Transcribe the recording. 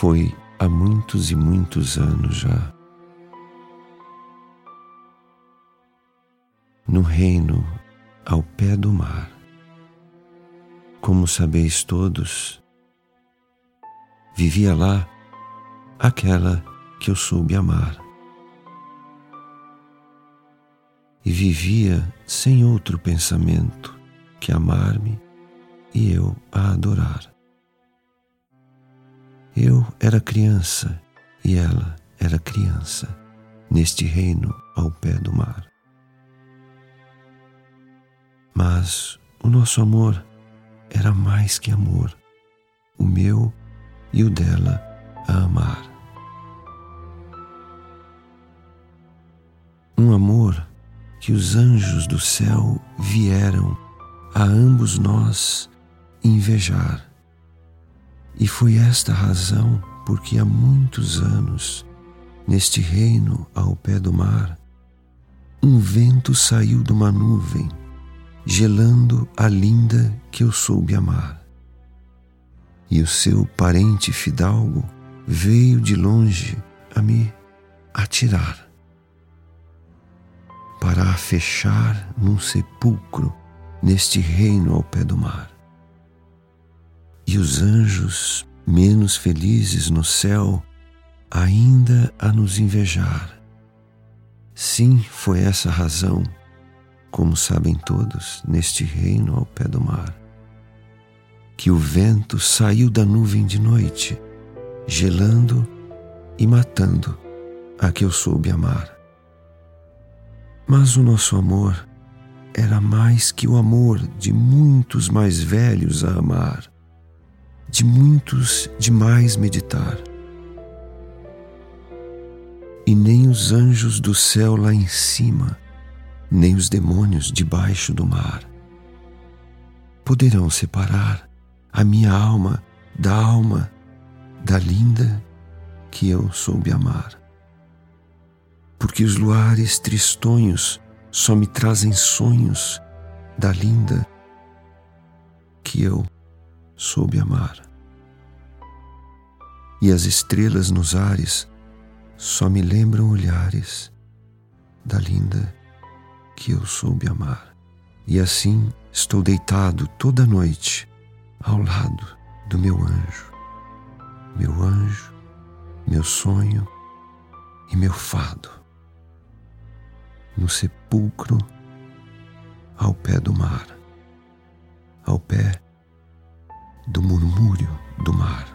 Foi há muitos e muitos anos já. No reino ao pé do mar. Como sabeis todos, vivia lá aquela que eu soube amar. E vivia sem outro pensamento que amar-me e eu a adorar. Eu era criança e ela era criança neste reino ao pé do mar. Mas o nosso amor era mais que amor, o meu e o dela a amar. Um amor que os anjos do céu vieram a ambos nós invejar. E foi esta razão porque há muitos anos, neste reino ao pé do mar, um vento saiu de uma nuvem, gelando a linda que eu soube amar. E o seu parente fidalgo veio de longe a me atirar, para a fechar num sepulcro neste reino ao pé do mar. E os anjos, menos felizes no céu, ainda a nos invejar. Sim, foi essa razão, como sabem todos, neste reino ao pé do mar, que o vento saiu da nuvem de noite, gelando e matando a que eu soube amar. Mas o nosso amor era mais que o amor de muitos mais velhos a amar de muitos demais meditar. E nem os anjos do céu lá em cima, nem os demônios debaixo do mar poderão separar a minha alma da alma da linda que eu soube amar. Porque os luares tristonhos só me trazem sonhos da linda que eu soube amar. E as estrelas nos ares só me lembram olhares da linda que eu soube amar. E assim estou deitado toda noite ao lado do meu anjo, meu anjo, meu sonho e meu fado, no sepulcro ao pé do mar, ao pé do murmúrio do mar.